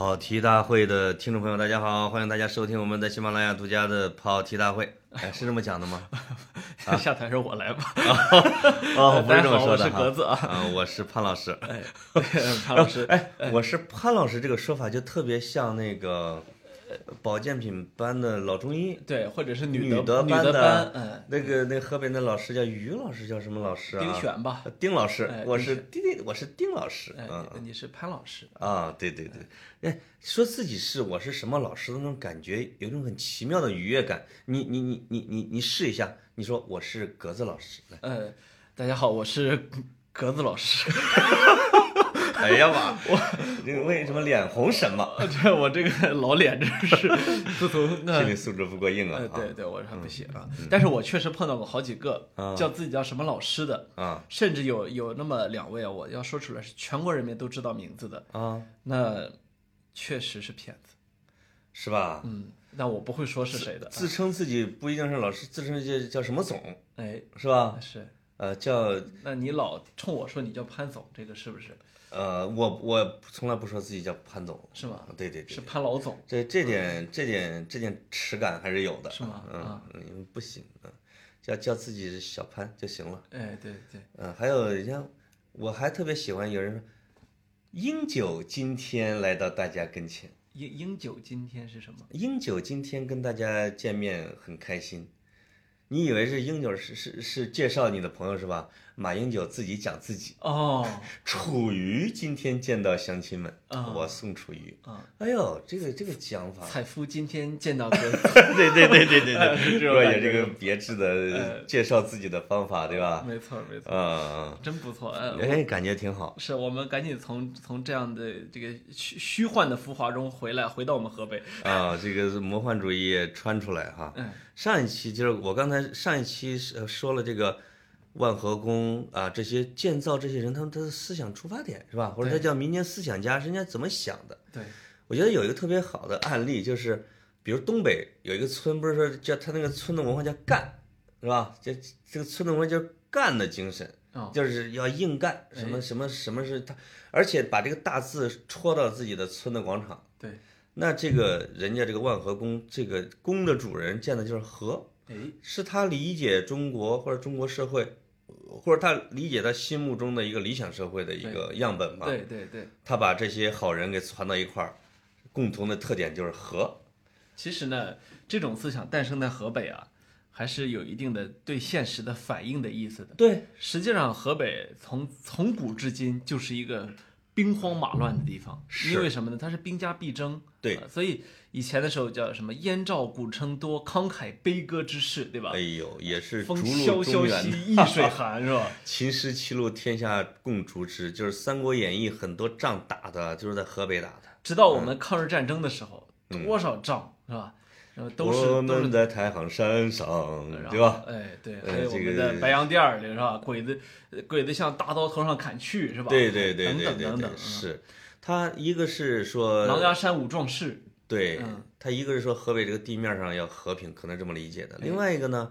跑题大会的听众朋友，大家好，欢迎大家收听我们在喜马拉雅独家的跑题大会。哎，是这么讲的吗？下台是我来吧。哦，不是这么说的大家好我是格子啊啊，我是潘老师。哎，潘老师，哎，我是潘老师，这个说法就特别像那个呃保健品班的老中医。对，或者是女德班的，嗯，那个那河北那老师叫于老师，叫什么老师啊？丁选吧。呃丁老师哎，我是丁丁，我是丁老师。哎嗯，你是潘老师，啊，对对对，哎，说自己是我是什么老师的那种感觉，有一种很奇妙的愉悦感。你你你你你你试一下，你说我是格子老师，来，呃，大家好，我是格子老师。哎呀妈，我这个为什么脸红什么？这我这个老脸真是，自从那心理素质不过硬啊呃，！对对，我还不行啊。但是我确实碰到过好几个啊叫自己叫什么老师的，啊甚至有有那么两位啊，我要说出来是全国人民都知道名字的，啊，那确实是骗子。是吧？嗯，那我不会说是谁的。自称自己不一定是老师，自称叫叫什么总哎，是吧？是，呃，叫那你老冲我说你叫潘总，这个是不是？呃，我我从来不说自己叫潘总，是吗？对对对是，潘老总。这这点这点这点耻感还是有的，是吗嗯因嗯，不行，嗯，叫叫自己是小潘就行了。哎，对对，嗯，还有人家，我还特别喜欢有人说，英九今天来到大家跟前，英英九今天是什么？英九今天跟大家见面很开心。你以为是英九是是是介绍你的朋友是吧？马英九自己讲自己。哦，楚瑜今天见到乡亲们，啊我送楚瑜。啊，哎呦，这个这个讲法，采夫今天见到哥，对对对对对哎对，若 有感觉这个别致的介绍自己的方法，对吧？没错没错，嗯，真不错。哎，感觉挺好。是我们赶紧从从这样的这个虚虚幻的浮华中回来，回到我们河北。啊，这个魔幻主义穿出来哈。嗯上一期就是我刚才上一期说了这个万和宫啊，这些建造这些人他们他的思想出发点是吧？或者他叫民间思想家，是人家怎么想的？对，我觉得有一个特别好的案例，就是比如东北有一个村，不是说叫他那个村的文化叫干，是吧？这这个村的文化叫干的精神，哦，就是要硬干，什么什么什么是他，而且把这个大字戳到自己的村的广场。对，那这个人家这个万和宫，这个宫的主人建的就是和，哎，是他理解中国或者中国社会，或者他理解他心目中的一个理想社会的一个样本吧。对对对。他把这些好人给攒到一块儿，共同的特点就是和。其实呢，这种思想诞生在河北啊，还是有一定的对现实的反应的意思的。对，实际上，河北从从古至今就是一个兵荒马乱的地方，因为什么呢？它是兵家必争，对呃所以以前的时候叫什么“燕赵古称多，慷慨悲歌之士”，对吧哎？呦，也是逐风鹿萧萧兮易水寒，是吧？秦时七路天下共逐之，就是《三国演义》很多仗打的就是在河北打的。直到我们抗日战争的时候，多少仗是吧？然后都是我都是们在太行山上，对吧？？哎，对，呃还有我这个们的白洋淀儿，是吧？鬼子，鬼子向大刀头上砍去，是吧？对对对等对对对，是。他一个是说，狼牙山五壮士，对嗯他一个是说河北这个地面上要和平，可能这么理解的。哎另外一个呢，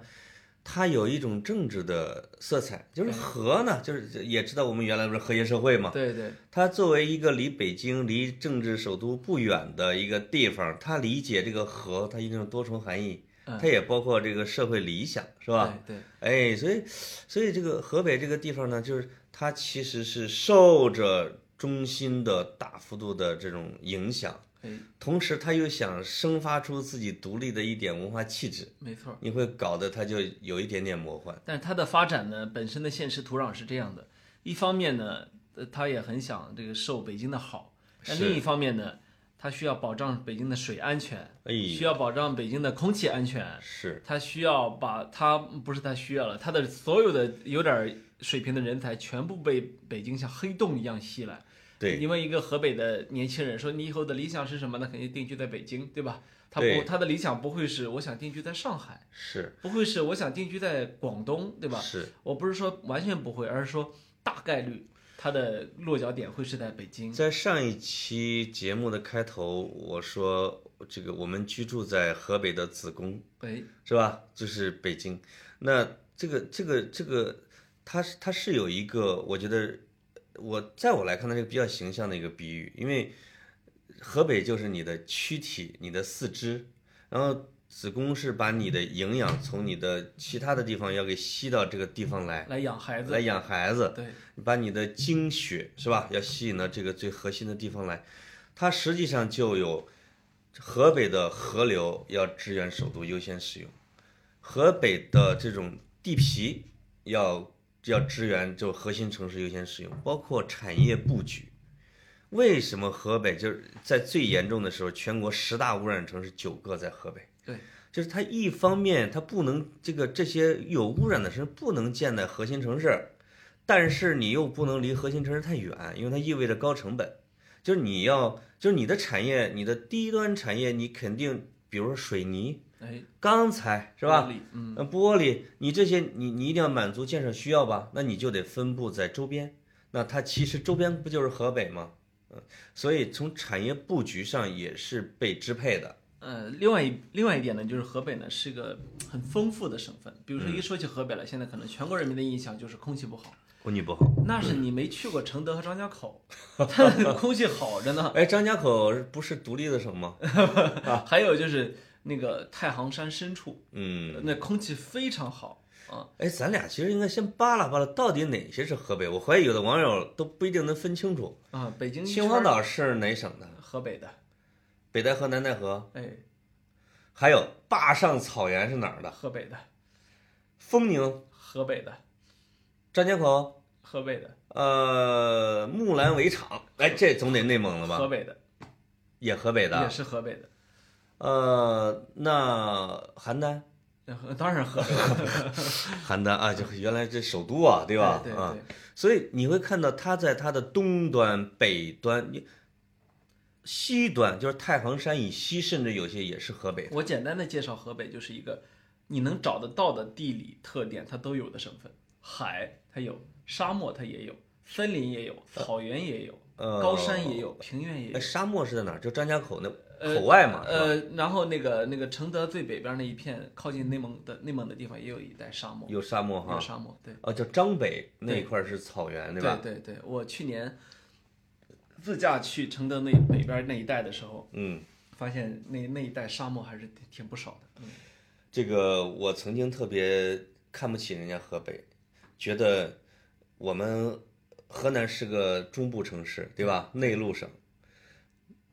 它有一种政治的色彩，就是和呢，就是也知道我们原来不是和谐社会嘛。对对它作为一个离北京、离政治首都不远的一个地方，它理解这个和，它一定有多重含义，嗯它也包括这个社会理想，是吧？对对，哎，所以，所以这个河北这个地方呢，就是它其实是受着中心的大幅度的这种影响，哎，同时他又想生发出自己独立的一点文化气质，没错。你会搞得他就有一点点魔幻。但是它的发展呢，本身的现实土壤是这样的：一方面呢，呃他也很想这个受北京的好；但另一方面呢，他需要保障北京的水安全，哎，需要保障北京的空气安全，是。他需要把他不是他需要了，他的所有的有点水平的人才全部被北京像黑洞一样吸来。对，你问一个河北的年轻人说：“你以后的理想是什么呢？肯定定居在北京，对吧？他不，他的理想不会是我想定居在上海，是不会是我想定居在广东，对吧？是，我不是说完全不会，而是说大概率他的落脚点会是在北京。在上一期节目的开头，我说这个我们居住在河北的子宫，哎，是吧？就是北京。那这个这个这个，它是它是有一个，我觉得我在我来看，它是一个比较形象的一个比喻，因为河北就是你的躯体，你的四肢，然后子宫是把你的营养从你的其他的地方要给吸到这个地方来，来养孩子，来养孩子，对，把你的精血是吧，要吸引到这个最核心的地方来。它实际上就有河北的河流要支援首都优先使用，河北的这种地皮要要支援就核心城市优先使用，包括产业布局。为什么河北就是在最严重的时候，全国十大污染城市九个在河北？对，就是它一方面它不能这个这些有污染的城市不能建在核心城市，但是你又不能离核心城市太远，因为它意味着高成本。就是你要就是你的产业，你的低端产业，你肯定比如说水泥、哎，钢材是吧？玻璃？嗯，呃，玻璃，你这些你你一定要满足建设需要吧？那你就得分布在周边。那它其实周边不就是河北吗？嗯，所以从产业布局上也是被支配的。呃，另外一另外一点呢，就是河北呢是个很丰富的省份。比如说一说起河北来，现在可能全国人民的印象就是空气不好，空气不好。那是你没去过承德和张家口，空气好着呢。哎，张家口不是独立的省吗？还有就是那个太行山深处，嗯，那空气非常好啊。哎，咱俩其实应该先扒拉扒拉，到底哪些是河北？我怀疑有的网友都不一定能分清楚。啊，北京秦皇岛是哪省的？河北的，北戴河、南戴河，哎，还有坝上草原是哪儿的？河北的，丰宁、河北的，张家口，河北的，呃，木兰围场，哎，这总得内蒙了吧？河北的，也河北的也。是河北的，呃，那邯郸，呃当然河北，邯郸啊，就原来这首都啊，对吧？对啊，对，所以你会看到它在它的东端、北端、你西端，就是太行山以西，甚至有些也是河北。我简单的介绍河北，就是一个你能找得到的地理特点，它都有的省份。海它有，沙漠它也有，森林也有，草原也有，呃，高山也有，平原也哎，有。沙漠是在哪儿？就张家口那呃口外嘛，呃，然后那个那个承德最北边那一片靠近内蒙的内蒙的地方，也有一带沙漠，有沙漠哈。有沙漠。对，哦，叫张北那一块儿是草原，对吧？对对，我去年自驾去承德那北边那一带的时候，嗯，发现那那一带沙漠还是挺挺不少的。嗯，这个我曾经特别看不起人家河北，觉得我们河南是个中部城市，对吧？内陆省。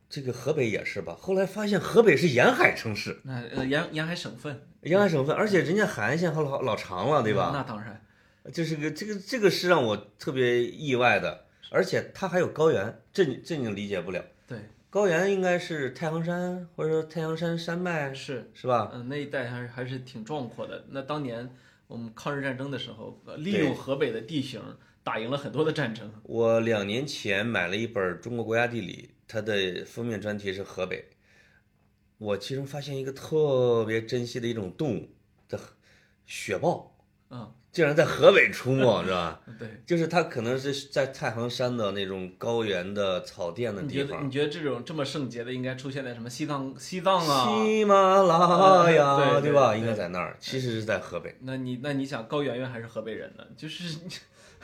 这个河北也是吧？后来发现河北是沿海城市，那呃沿沿海省份，沿海省份，而且人家海岸线还老老长了，对吧？那当然，就是个这个这个是让我特别意外的，而且它还有高原，这你这你理解不了。对，高原应该是太行山或者说太行山山脉，是，是吧？嗯、那一带还是还是挺壮阔的。那当年我们抗日战争的时候，呃利用河北的地形打赢了很多的战争。我两年前买了一本《中国国家地理》，它的封面专题是河北。我其中发现一个特别珍惜的一种动物，叫雪豹，嗯，竟然在河北出没，是吧？对。就是它可能是在太行山的那种高原的草甸的地方觉得你，觉得这种这么圣洁的应该出现在什么西藏西藏啊？喜马拉雅，对对吧？应该在那儿，其实是在河北。那你那你想高圆圆还是河北人呢？就是哦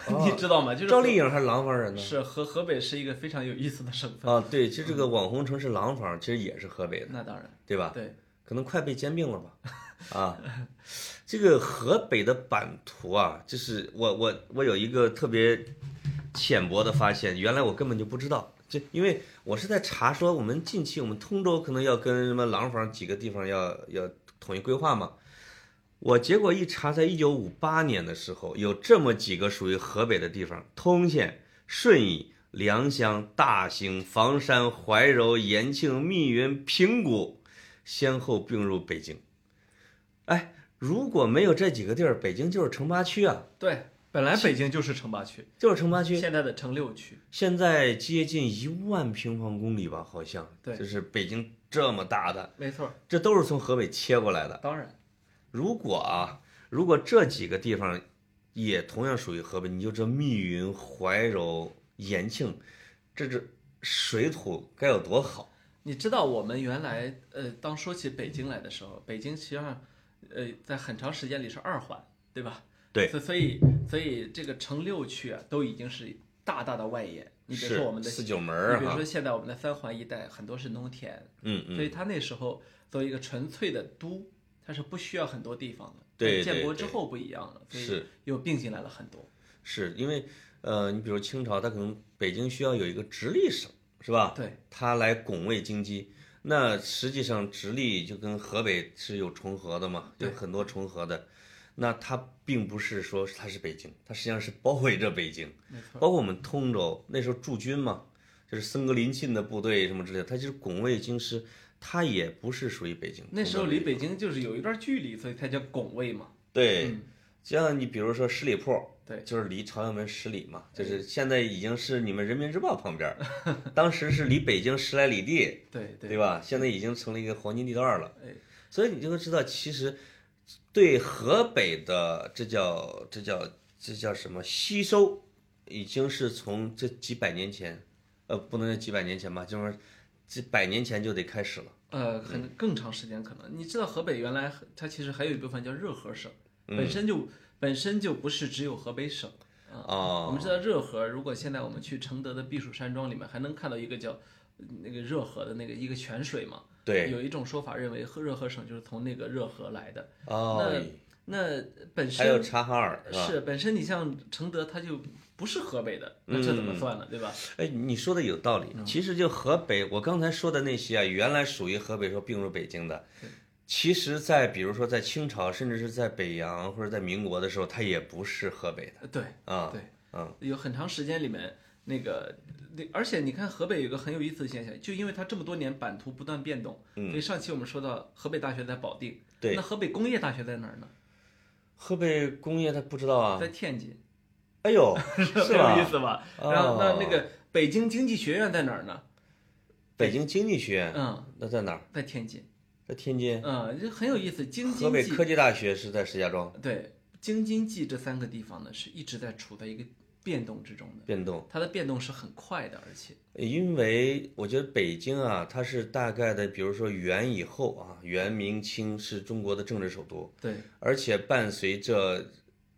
你知道吗？就是赵丽颖还是廊坊人呢？是河河北是一个非常有意思的省份。啊，对，其实这个网红城市廊坊，其实也是河北的，那当然，对吧？对，可能快被兼并了吧？啊，这个河北的版图啊，就是我我我有一个特别浅薄的发现，原来我根本就不知道，就因为我是在查说我们近期我们通州可能要跟什么廊坊几个地方要要统一规划嘛。我结果一查，在一九五八年的时候，有这么几个属于河北的地方：通县、顺义、良乡、大兴、房山、怀柔、延庆、密云、平谷，先后并入北京。哎，如果没有这几个地儿，北京就是城八区啊，对，本来北京就是城八区，就是城八区。现在的城六区。现在接近一万平方公里吧，好像。对就是北京这么大的，没错，这都是从河北切过来的。当然，如果啊，如果这几个地方也同样属于河北，你就这密云、怀柔、延庆，这这水土该有多好。你知道我们原来呃，当说起北京来的时候，北京实际上呃，在很长时间里是二环，对吧？对所所以所以这个城六区啊，都已经是大大的外延。你比如说我们的，四九门你儿哈，比如说现在我们的三环一带很多是农田，嗯嗯，所以它那时候作为一个纯粹的都，它是不需要很多地方的。对建国之后不一样了，所以是又并进来了很多。是因为呃，你比如清朝，它可能北京需要有一个直隶省，是吧？对，它来拱卫京畿。那实际上直隶就跟河北是有重合的嘛，有很多重合的。那它并不是说它是北京，它实际上是包围着北京。包括我们通州那时候驻军嘛，就是僧格林沁的部队什么之类的，它就是拱卫京师，它也不是属于北京。那时候离北京就是有一段距离，所以它叫拱卫嘛。对，嗯像你比如说十里铺，对就是离朝阳门十里嘛，就是现在已经是你们人民日报旁边，当时是离北京十来里地，对对对吧？现在已经成了一个黄金地段了。哎，所以你就会知道，其实对河北的这叫这叫这叫什么吸收，已经是从这几百年前，呃，不能叫几百年前吧，就是这百年前就得开始了。呃，很更长时间可能。你知道河北原来它其实还有一部分叫热河省，嗯本身就本身就不是只有河北省。啊哦我们知道热河，如果现在我们去承德的避暑山庄里面，还能看到一个叫呃那个热河的那个一个泉水嘛。对，有一种说法认为河热河省就是从那个热河来的。哦，那那本还有身察哈尔是？是本身你像承德，它就不是河北的，那这怎么算呢？对吧？哎，你说的有道理。其实就河北，我刚才说的那些啊，原来属于河北，说并入北京的，其实，在比如说在清朝，甚至是在北洋或者在民国的时候，它也不是河北的呃对啊。对，嗯，有很长时间里面，那个，那而且你看河北有个很有意思的现象，就因为它这么多年版图不断变动，所以上期我们说到河北大学在保定，嗯对那河北工业大学在哪儿呢？河北工业他不知道啊。在天津，哎呦，很 是有意？思吧？哦然后那那个北京经济学院在哪儿呢？北京经济学院嗯，那在哪儿？在天津，在天津。嗯，这很有意思。京河津冀北科技大学是在石家庄。对京津冀这三个地方呢，是一直在处在一个变动之中的，变动，它的变动是很快的，而且因为我觉得北京啊，它是大概的，比如说元以后啊，元明清是中国的政治首都，对而且伴随着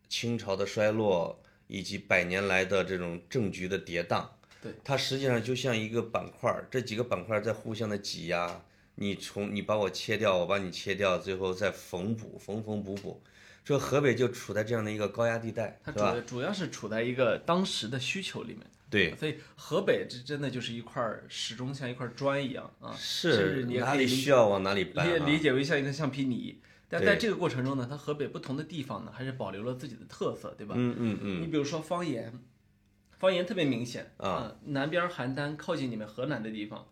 清朝的衰落以及百年来的这种政局的跌宕，对，它实际上就像一个板块儿，这几个板块儿在互相的挤压，你从你把我切掉，我把你切掉，最后再缝补，缝缝补补，这河北就处在这样的一个高压地带，它是吧？主主要是处在一个当时的需求里面。对，所以河北这真的就是一块儿始终像一块砖一样啊，甚是至你哪里需要往哪里理搬、啊，理解为像一个橡皮泥。但在这个过程中呢，它河北不同的地方呢，还是保留了自己的特色，对吧？嗯嗯嗯，你比如说方言，方言特别明显啊呃南边邯郸靠近你们河南的地方，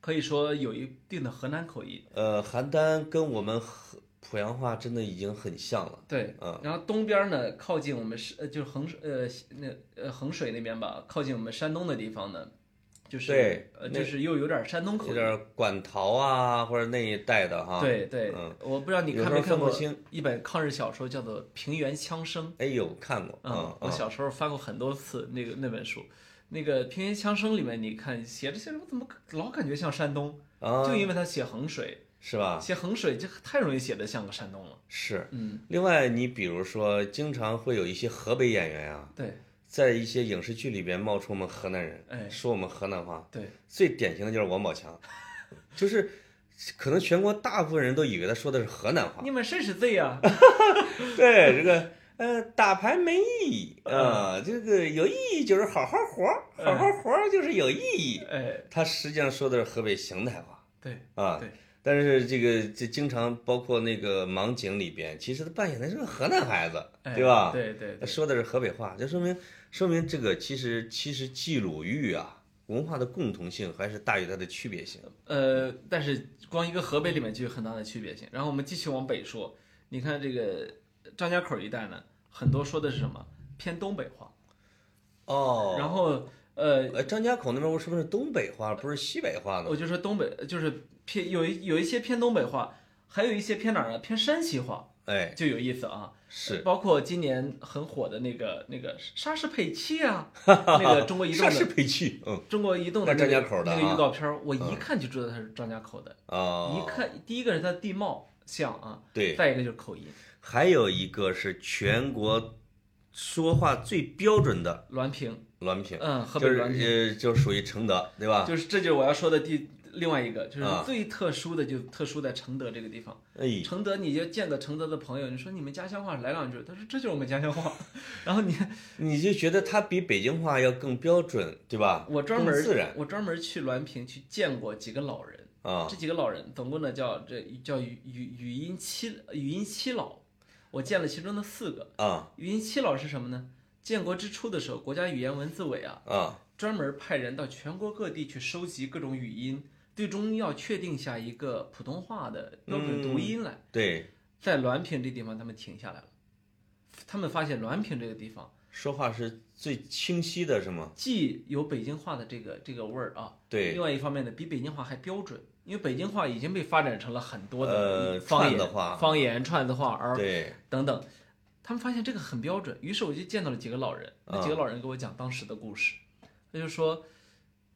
可以说有一定的河南口音。呃，邯郸跟我们河濮阳话真的已经很像了。对，嗯然后东边呢，靠近我们是呃，就是衡水呃那呃衡水那边吧，靠近我们山东的地方呢，就是就是又有点山东口音。有点管陶啊，或者那一带的哈。，对对，嗯我不知道你看没看过清一本抗日小说，叫做《平原枪声》。哎呦，看过，嗯嗯，我小时候翻过很多次那个那本书。那个《平原枪声》里面，你看写着写着，我怎么老感觉像山东？啊，就因为他写衡水，是吧？写衡水就太容易写的像个山东了。是。嗯，另外，你比如说，经常会有一些河北演员啊，对在一些影视剧里边冒充我们河南人，哎说我们河南话。对，最典型的就是王宝强，就是可能全国大部分人都以为他说的是河南话。你们谁是贼呀？对这个，呃，打牌没意义啊、这个有意义就是好好活，好好活就是有意义。哎，他实际上说的是河北邢台话对啊，对，但是这个这经常包括那个盲井里边，其实他扮演的是个河南孩子，哎对吧？对对对，他说的是河北话，就说明说明这个其实其实冀鲁豫啊文化的共同性还是大于它的区别性。呃，但是光一个河北里面就有很大的区别性。然后我们继续往北说，你看这个张家口一带呢，很多说的是什么偏东北话，哦然后呃，呃，张家口那边是不是东北话，不是西北话呢？我就说东北就是偏有一有一些偏东北话，还有一些偏哪儿呢？偏山西话，哎，就有意思啊。是包括今年很火的那个那个莎士佩奇啊，那个中国移动莎士的佩奇，嗯，中国移动的那张那个家口的啊那个预告片儿，我一看就知道它是张家口的。啊，一看，第一个是它地貌像啊，对，再一个就是口音。还有一个是全国说话最标准的滦平，滦平，嗯，河就是北滦平，呃，就属于承德，对吧？就是这就是我要说的第另外一个，就是啊最特殊的，就特殊在承德这个地方。哎，承德，你就见个承德的朋友，你说你们家乡话来两句，他说这就是我们家乡话。然后你 你就觉得他比北京话要更标准，对吧？我专门更自然我专门去滦平去见过几个老人，啊这几个老人总共呢叫这叫语语语音七语音七老，我见了其中的四个。啊语音七老是什么呢？建国之初的时候，国家语言文字委啊啊专门派人到全国各地去收集各种语音，最终要确定下一个普通话的标准读音来。对，在滦平这地方，他们停下来了，他们发现滦平这个地方说话是最清晰的，是吗？既有北京话的这个这个味儿啊，对另外一方面呢，比北京话还标准，因为北京话已经被发展成了很多的呃方言、串的话方言、串子话儿对，等等。他们发现这个很标准，于是我就见到了几个老人，那几个老人给我讲当时的故事，他就说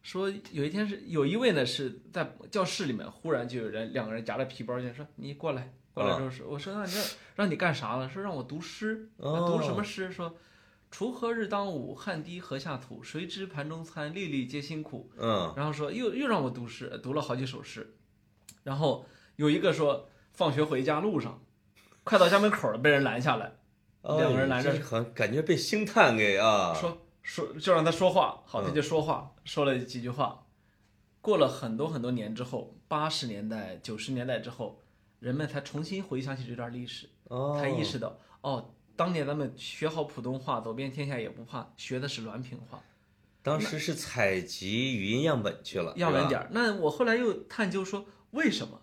说有一天是有一位呢是在教室里面，忽然就有人两个人夹着皮包进来说你过来。过来之后说，我说那你让让你干啥了？说让我读诗，哦读什么诗？说锄禾日当午，汗滴禾下土。谁知盘中餐，粒粒皆辛苦。嗯然后说又又让我读诗，读了好几首诗。然后有一个说，放学回家路上，快到家门口了，被人拦下来，两个人拦着感觉被星探给啊，说说就让他说话，好，他嗯就说话，说了几句话。过了很多很多年之后，八十年代、九十年代之后，人们才重新回想起这段历史，哦，才意识到，哦，当年咱们学好普通话，走遍天下也不怕，学的是滦平话。当时是采集语音样本去了，是吧样本点儿。那我后来又探究说，为什么？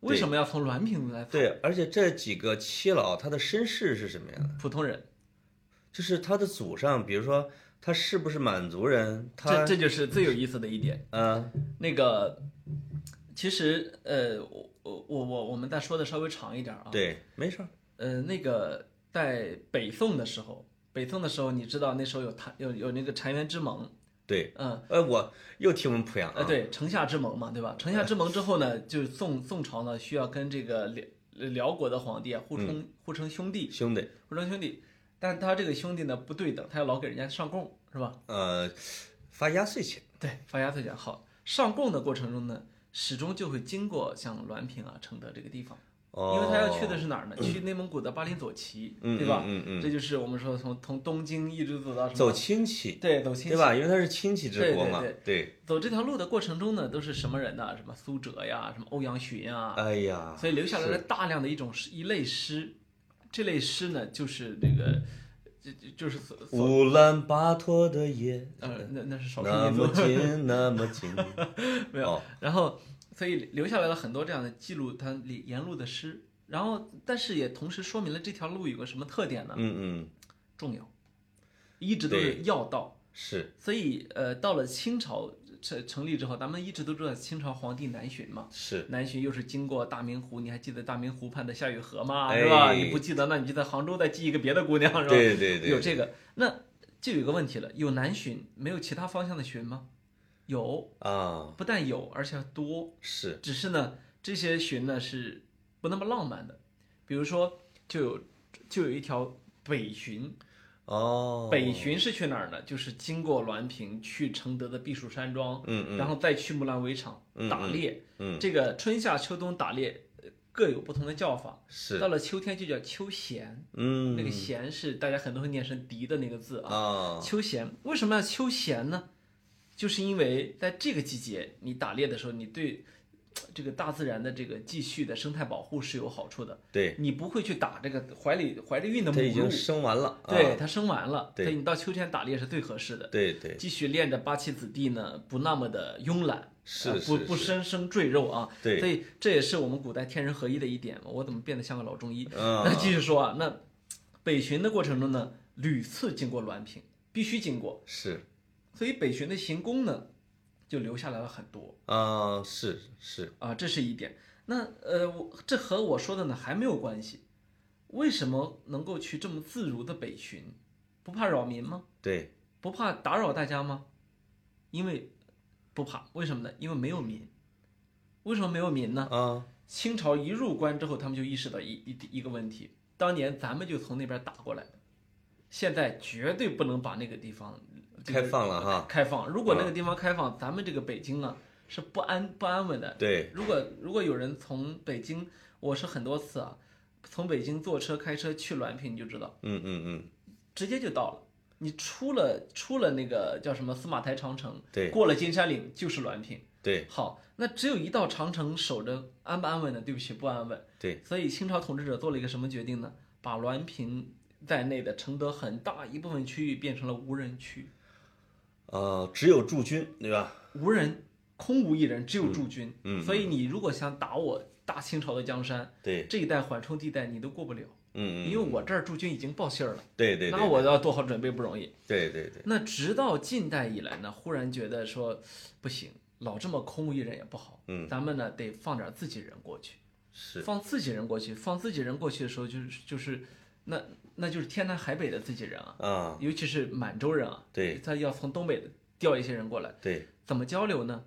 为什么要从滦平来？，对，而且这几个七老他的身世是什么样的？普通人，就是他的祖上，比如说他是不是满族人？这他这就是最有意思的一点。嗯那个，其实呃，我我我我我们再说的稍微长一点啊。。对，没事儿，呃，那个在北宋的时候，北宋的时候，你知道那时候有谭有有那个澶渊之盟，对，嗯。呃，我又听闻濮阳呃，啊，对，城下之盟嘛，对吧？城下之盟之后呢，就是宋宋朝呢需要跟这个辽辽国的皇帝啊互称、互称兄弟，兄弟，互称兄弟，但他这个兄弟呢不对等，他要老给人家上贡，是吧？呃，发压岁钱，对，发压岁钱好。上贡的过程中呢，始终就会经过像滦平啊、承德这个地方，哦，因为他要去的是哪儿呢？去内蒙古的巴林左旗，嗯，对吧？嗯嗯这就是我们说从从东京一直走到走？亲戚，对，走亲戚对吧？因为他是亲戚之国嘛，对对，走这条路的过程中呢，都是什么人呢？什么苏辙呀，什么欧阳询啊，哎呀，所以留下来了大量的一种诗一类诗，这类诗呢，就是这个，就就就是乌兰巴托的夜，呃，那那是少数那么民族，近，那么近，没有哦。然后，所以留下来了很多这样的记录它里沿路的诗。然后，但是也同时说明了这条路有个什么特点呢？嗯嗯，重要，一直都是要道。是所以，呃，到了清朝成成立之后，咱们一直都知道清朝皇帝南巡嘛。是，南巡又是经过大明湖，你还记得大明湖畔的夏雨荷吗？哎是吧？你不记得，那你就在杭州再记一个别的姑娘，是吧？对对对，有这个，那就有一个问题了，有南巡，没有其他方向的巡吗？有，啊，不但有，而且多。是，只是呢，这些巡呢是不那么浪漫的，比如说，就有就有一条北巡，哦，北巡是去哪儿呢？就是经过滦平去承德的避暑山庄，嗯嗯。然后再去木兰围场嗯打猎。嗯，这个春夏秋冬打猎呃各有不同的叫法，是，到了秋天就叫秋闲，嗯，那个闲是大家很多会念成笛的那个字啊。啊，秋闲为什么要秋闲呢？就是因为在这个季节你打猎的时候，你对呃这个大自然的这个继续的生态保护是有好处的。对，你不会去打这个怀里怀着孕的母它已经鹿，生完了，啊对它生完了，对所以你到秋天打猎是最合适的。对对，继续练着八旗子弟呢，不那么的慵懒，是不不生生赘肉啊。对所以这也是我们古代天人合一的一点。我怎么变得像个老中医？嗯那继续说啊，那北巡的过程中呢，屡次经过滦平，必须经过，是所以北巡的行宫呢，就留下来了很多啊，是是，啊，这是一点。那呃，我这和我说的呢还没有关系。为什么能够去这么自如的北巡？不怕扰民吗？对，不怕打扰大家吗？因为不怕，为什么呢？因为没有民。为什么没有民呢？啊，清朝一入关之后，他们就意识到一一一个问题：当年咱们就从那边打过来的，现在绝对不能把那个地方这个开放了哈。开放，如果那个地方开放，咱们这个北京啊是不安不安稳的。对，如果如果有人从北京，我是很多次啊，从北京坐车开车去滦平，你就知道，嗯嗯嗯，直接就到了。你出了出了那个叫什么司马台长城，对过了金山岭就是滦平。对好，那只有一道长城守着，安不安稳呢？对不起，不安稳。对，所以清朝统治者做了一个什么决定呢？把滦平在内的承德很大一部分区域变成了无人区，呃，只有驻军，对吧？无人，空无一人，只有驻军。嗯嗯所以你如果想打我大清朝的江山，对，这一带缓冲地带你都过不了，嗯嗯，因为我这儿驻军已经报信儿了，对对对，那我要做好准备不容易。对对对，那直到近代以来呢，忽然觉得说不行，老这么空无一人也不好，嗯，咱们呢得放点自己人过去。是，放自己人过去，放自己人过去的时候，就是就是，那那就是天南海北的自己人啊，啊，尤其是满洲人啊，对他要从东北调一些人过来，对，怎么交流呢？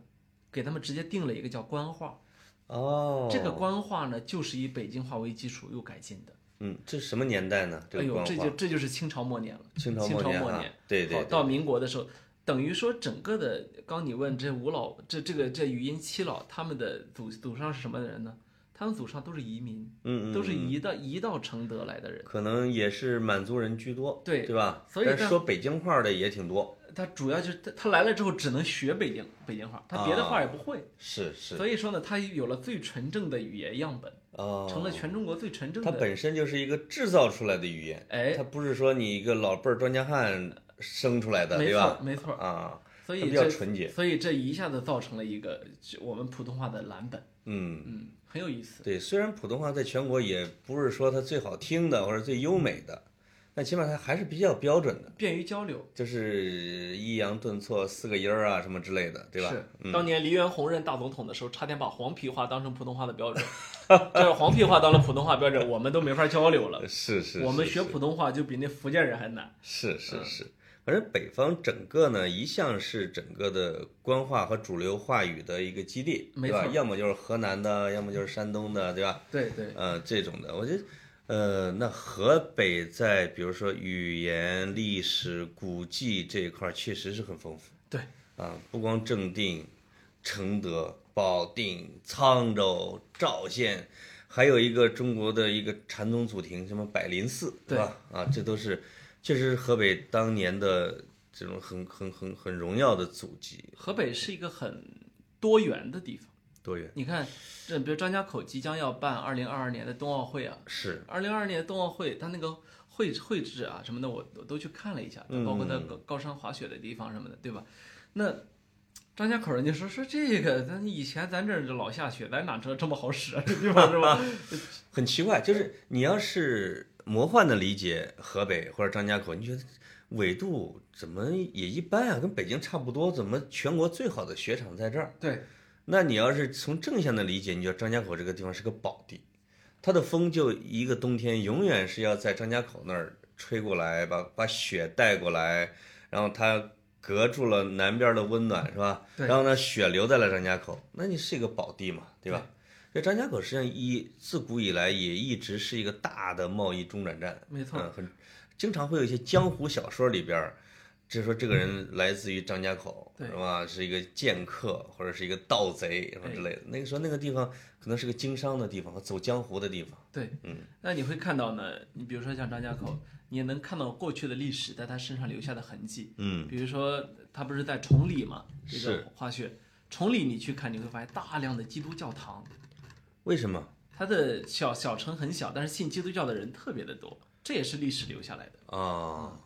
给他们直接定了一个叫官话，哦，这个官话呢，就是以北京话为基础又改进的。嗯，这什么年代呢？这哎呦，个这就，这就是清朝末年了。清朝末年，对对好，到民国的时候，等于说整个的，刚你问这五老，这这个这语音七老，他们的祖祖上是什么人呢？他们祖上都是移民，嗯嗯，都是嗯移到移到承德来的人。可能也是满族人居多，对对吧？所以说北京话的也挺多，他主要就是他他来了之后只能学北京北京话，他别的话也不会。是是，所以说呢，他有了最纯正的语言样本，哦，成了全中国最纯正它的。本身就是一个制造出来的语言，哎，它不是说你一个老辈儿庄稼汉生出来的，对没错吧？没错。啊，所以比较纯洁，所以这一下子造成了一个我们普通话的蓝本，嗯。嗯，很有意思。对，虽然普通话在全国也不是说它最好听的或者最优美的，但起码它还是比较标准的，便于交流，就是抑扬顿挫、四个音儿啊什么之类的，对吧？是，当年黎元洪任大总统的时候，差点把黄皮话当成普通话的标准。这是黄皮话当了普通话标准，我们都没法交流了。是是，我们学普通话就比那福建人还难。是是是，反正北方整个呢一向是整个的官话和主流话语的一个基地，没对吧？要么就是河南的，要么就是山东的，对吧？对对，呃，这种的，我觉得，呃，那河北在比如说语言、历史、古迹这一块儿确实是很丰富。对啊，不光正定、承德、保定、沧州、赵县，还有一个中国的一个禅宗祖庭，什么百林寺，对吧？啊，这都是确实是河北当年的这种很很很很荣耀的祖籍，河北是一个很多元的地方。多元你看，这比如张家口即将要办二零二二年的冬奥会啊，是二零二二年冬奥会，它那个会会址啊什么的，我我都去看了一下，包括它高高山滑雪的地方什么的，对吧？那张家口人家说说这个，咱以前咱这儿老下雪，咱哪知道这么好使啊？这地方是吧？很奇怪，就是你要是魔幻的理解河北或者张家口，你觉得纬度怎么也一般啊，跟北京差不多，怎么全国最好的雪场在这儿？对，那你要是从正向的理解，你觉得张家口这个地方是个宝地，它的风就一个冬天永远是要在张家口那儿吹过来，把把雪带过来，然后它隔住了南边的温暖，是吧？对然后呢，雪留在了张家口，那你是一个宝地嘛，对吧？这张家口实际上一自古以来也一直是一个大的贸易中转站，没错嗯，很经常会有一些江湖小说里边儿，就说这个人来自于张家口，对是吧？是一个剑客或者是一个盗贼什么之类的。那个时候那个地方可能是个经商的地方和走江湖的地方。对，嗯，那你会看到呢，你比如说像张家口，你也能看到过去的历史在他身上留下的痕迹。嗯，比如说他不是在崇礼嘛，这是个滑雪，崇礼你去看，你会发现大量的基督教堂，为什么它的小小城很小，但是信基督教的人特别的多，这也是历史留下来的。啊？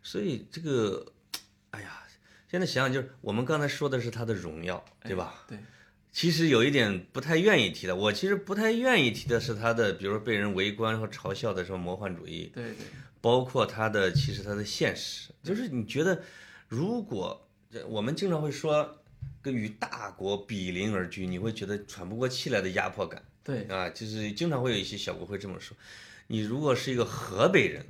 所以这个，哎呀，现在想想就是我们刚才说的是他的荣耀，对吧？对，其实有一点不太愿意提的，我其实不太愿意提的是他的，比如说被人围观和嘲笑的时候魔幻主义，对对，包括他的其实他的现实，就是你觉得，如果这我们经常会说，跟与大国比邻而居，你会觉得喘不过气来的压迫感对，啊，就是经常会有一些小国会这么说。你如果是一个河北人，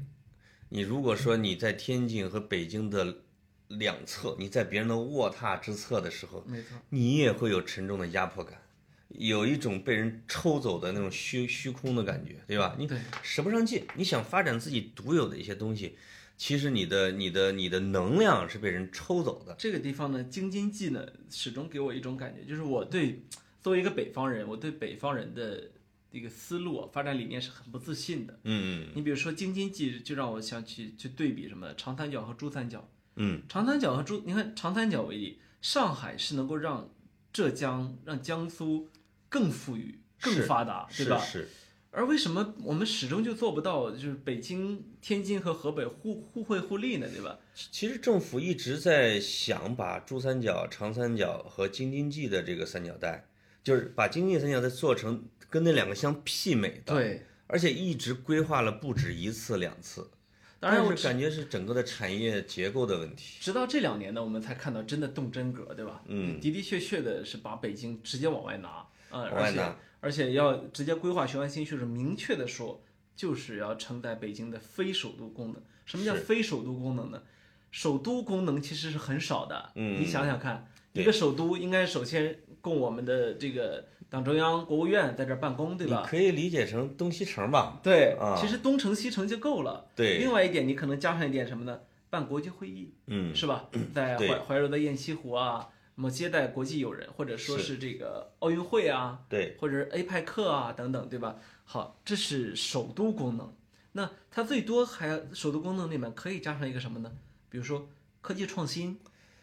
你如果说你在天津和北京的两侧，你在别人的卧榻之侧的时候，没错，你也会有沉重的压迫感，有一种被人抽走的那种虚虚空的感觉，对吧？你使不上劲，你想发展自己独有的一些东西，其实你的你的你的能量是被人抽走的。这个地方呢，京津冀呢，始终给我一种感觉，就是我对作为一个北方人，我对北方人的一个思路啊、发展理念是很不自信的。嗯你比如说京津冀，就让我想去去对比什么长三角和珠三角。嗯长三角和珠，你看长三角为例，上海是能够让浙江、让江苏更富裕、更发达，对吧？是是，而为什么我们始终就做不到，就是北京、天津和河北互互惠互利呢？对吧？其实政府一直在想把珠三角、长三角和京津冀的这个三角带，就是把京津冀三角带做成跟那两个相媲美的，对，而且一直规划了不止一次两次。当然我感觉是整个的产业结构的问题。直到这两年呢，我们才看到真的动真格，对吧？嗯，的的确确的是把北京直接往外拿，呃，往外拿而且要直接规划雄安新区是明确的说，就是要承载北京的非首都功能。什么叫非首都功能呢？首都功能其实是很少的，嗯你想想看，一个首都应该首先供我们的这个党中央、国务院在这儿办公，对吧？你可以理解成东西城吧？对，啊其实东城西城就够了。对，另外一点，你可能加上一点什么呢？办国际会议，嗯，是吧？在怀怀柔的雁栖湖啊，那么接待国际友人，或者说是这个奥运会啊，对，或者是 APEC 啊等等，对吧？好，这是首都功能。那它最多还首都功能里面可以加上一个什么呢？比如说科技创新，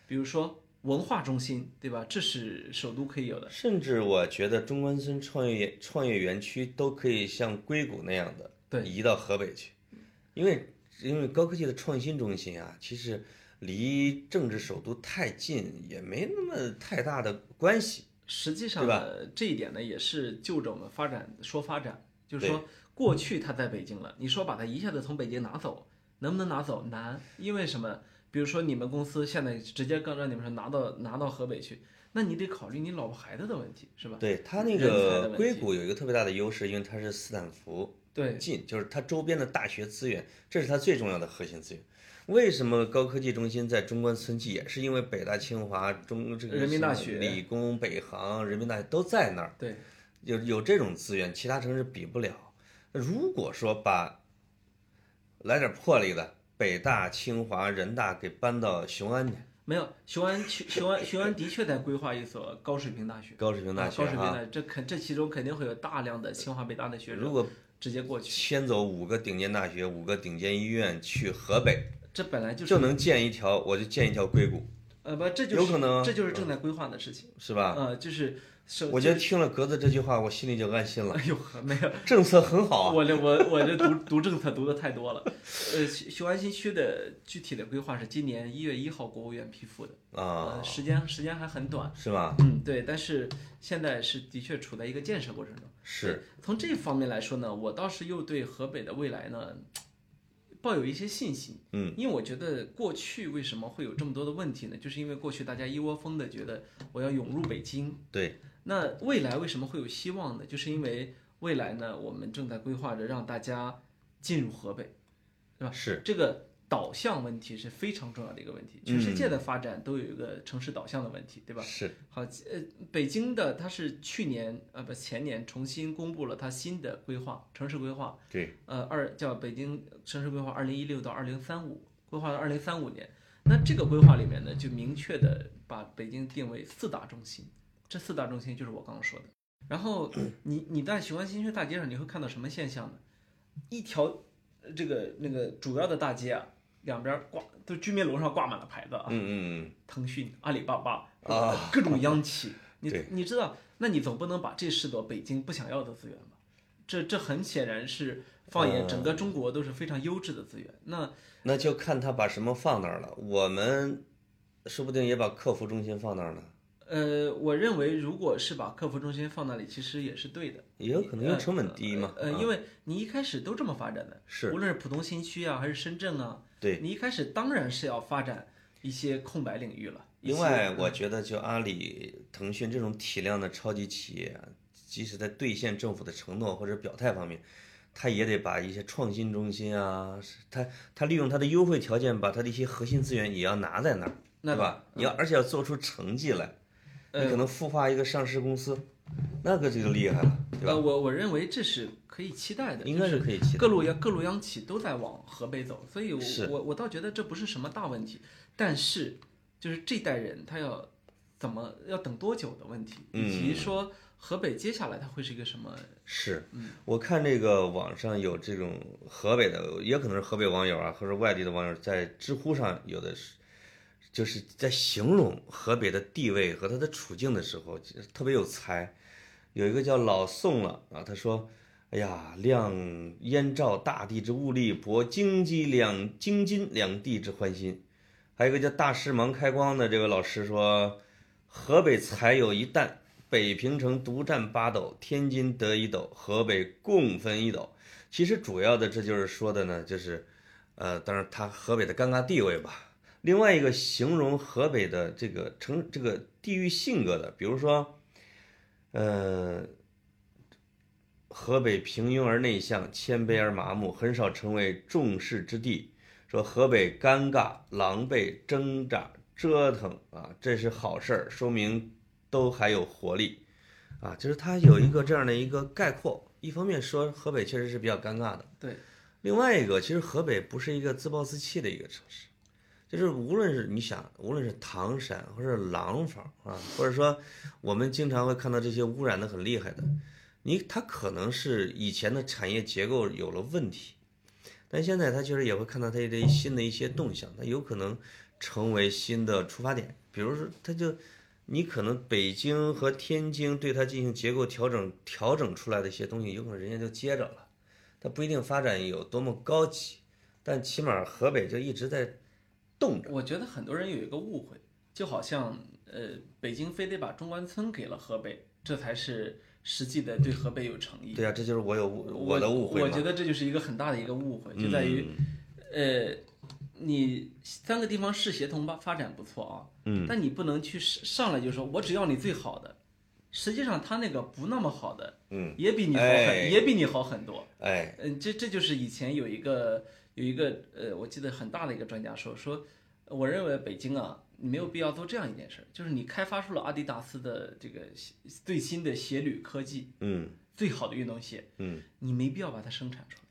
比如说文化中心，对吧？这是首都可以有的。甚至我觉得中关村创业创业园区都可以像硅谷那样的，对移到河北去，因为因为高科技的创新中心啊，其实离政治首都太近，也没那么太大的关系。实际上对吧呢，这一点呢也是就着我们发展说发展，就是说过去它在北京了，你说把它一下子从北京拿走，能不能拿走？难，因为什么？比如说你们公司现在直接刚让你们说拿到拿到河北去，那你得考虑你老婆孩子的问题，是吧？对它那个硅谷有一个特别大的优势，因为它是斯坦福对，近，就是它周边的大学资源，这是它最重要的核心资源。为什么高科技中心在中关村记？也是因为北大、清华、中这个人民大学理工、北航、人民大学都在那儿。对，有有这种资源，其他城市比不了。如果说把来点魄力的，北大、清华、人大给搬到雄安去，没有雄安区雄安雄安的确在规划一所高水平大学，高水平大啊学啊，高水平大学，这肯这其中肯定会有大量的清华北大的学生如果直接过去，迁走五个顶尖大学、五个顶尖医院去河北，这本来就是就能建一条，我就建一条硅谷，呃不，这就是有可能啊这就是正在规划的事情。是吧？呃，就是，我觉得听了格子这句话，我心里就安心了。哎呦，没有，政策很好啊，我这我我这读读政策读的太多了。呃，雄雄安新区的具体的规划是今年一月一号国务院批复的，啊呃，，时间时间还很短。是吧？嗯，对，但是现在是的确处在一个建设过程中。是，从这方面来说呢，我倒是又对河北的未来呢抱有一些信心。嗯，因为我觉得过去为什么会有这么多的问题呢？就是因为过去大家一窝蜂的觉得我要涌入北京。对，那未来为什么会有希望呢？就是因为未来呢，我们正在规划着让大家进入河北，对吧？是，这个导向问题是非常重要的一个问题。全世界的发展都有一个城市导向的问题，对吧？是，好，呃，北京的它是去年呃不前年重新公布了它新的规划城市规划，对，呃二叫北京城市规划二零一六到二零三五，规划到二零三五年。那这个规划里面呢，就明确的把北京定为四大中心，这四大中心就是我刚刚说的。然后 你你在雄安新区大街上你会看到什么现象呢？一条呃这个那个主要的大街啊，两边挂都居民楼上挂满了牌子啊，嗯嗯腾讯、阿里巴巴啊，各种央企，你你知道，那你总不能把这视作北京不想要的资源吧？这这很显然是放眼整个中国都是非常优质的资源。那嗯，那就看他把什么放那儿了。我们说不定也把客服中心放那儿呢，呃，我认为如果是把客服中心放那里，其实也是对的。也有可能因为成本低嘛。呃，啊因为你一开始都这么发展的，是无论是浦东新区啊，还是深圳啊，对。你一开始当然是要发展一些空白领域了。另外，我觉得就阿里、腾讯这种体量的超级企业啊，即使在兑现政府的承诺或者表态方面，它也得把一些创新中心啊，是它它利用它的优惠条件，把它的一些核心资源也要拿在那儿，那对吧？你要而且要做出成绩来。你可能孵化一个上市公司，那个就厉害了，对呃，吧？我我认为这是可以期待的，应该是可以期待各。路央各路央企都在往河北走，所以我我我倒觉得这不是什么大问题，但是就是这代人他要怎么要等多久的问题，以及嗯说河北接下来它会是一个什么？是，嗯我看这个网上有这种河北的，也可能是河北网友啊，或者外地的网友，在知乎上有的是，就是在形容河北的地位和它的处境的时候，特别有才。有一个叫老宋了啊，他说：“哎呀，亮燕赵大地之物力，博京畿两京津两地之欢心。”还有一个叫大师芒开光的这个老师说：“河北才有一担。”北平城独占八斗，天津得一斗，河北共分一斗。其实主要的这就是说的呢，就是，呃，当然他河北的尴尬地位吧。另外一个形容河北的这个城这个地域性格的，比如说，呃，河北平庸而内向，谦卑而麻木，很少成为众矢之的。说河北尴尬、狼狈、挣扎、折腾啊，这是好事儿，说明都还有活力，啊，就是它有一个这样的一个概括。一方面说河北确实是比较尴尬的，对，另外一个其实河北不是一个自暴自弃的一个城市，就是无论是你想，无论是唐山或者廊坊啊，或者说我们经常会看到这些污染的很厉害的，你它可能是以前的产业结构有了问题，但现在它确实也会看到它的新的一些动向，它有可能成为新的出发点，比如说它就。你可能北京和天津对它进行结构调整，调整出来的一些东西，有可能人家就接着了，它不一定发展有多么高级，但起码河北就一直在我觉得很多人有一个误会，就好像呃，北京非得把中关村给了河北，这才是实际的对河北有诚意。对啊，这就是我有误我的误会嘛。我觉得这就是一个很大的一个误会，就在于，呃，你三个地方市协同吧发展不错啊，嗯，但你不能去上上来就说我只要你最好的，实际上他那个不那么好的，嗯，也比你好很，哎也比你好很多。哎，嗯，这这就是以前有一个有一个呃，我记得很大的一个专家说说，我认为北京啊，你没有必要做这样一件事儿，就是你开发出了阿迪达斯的这个最新的鞋履科技，嗯最好的运动鞋，嗯，你没必要把它生产出来。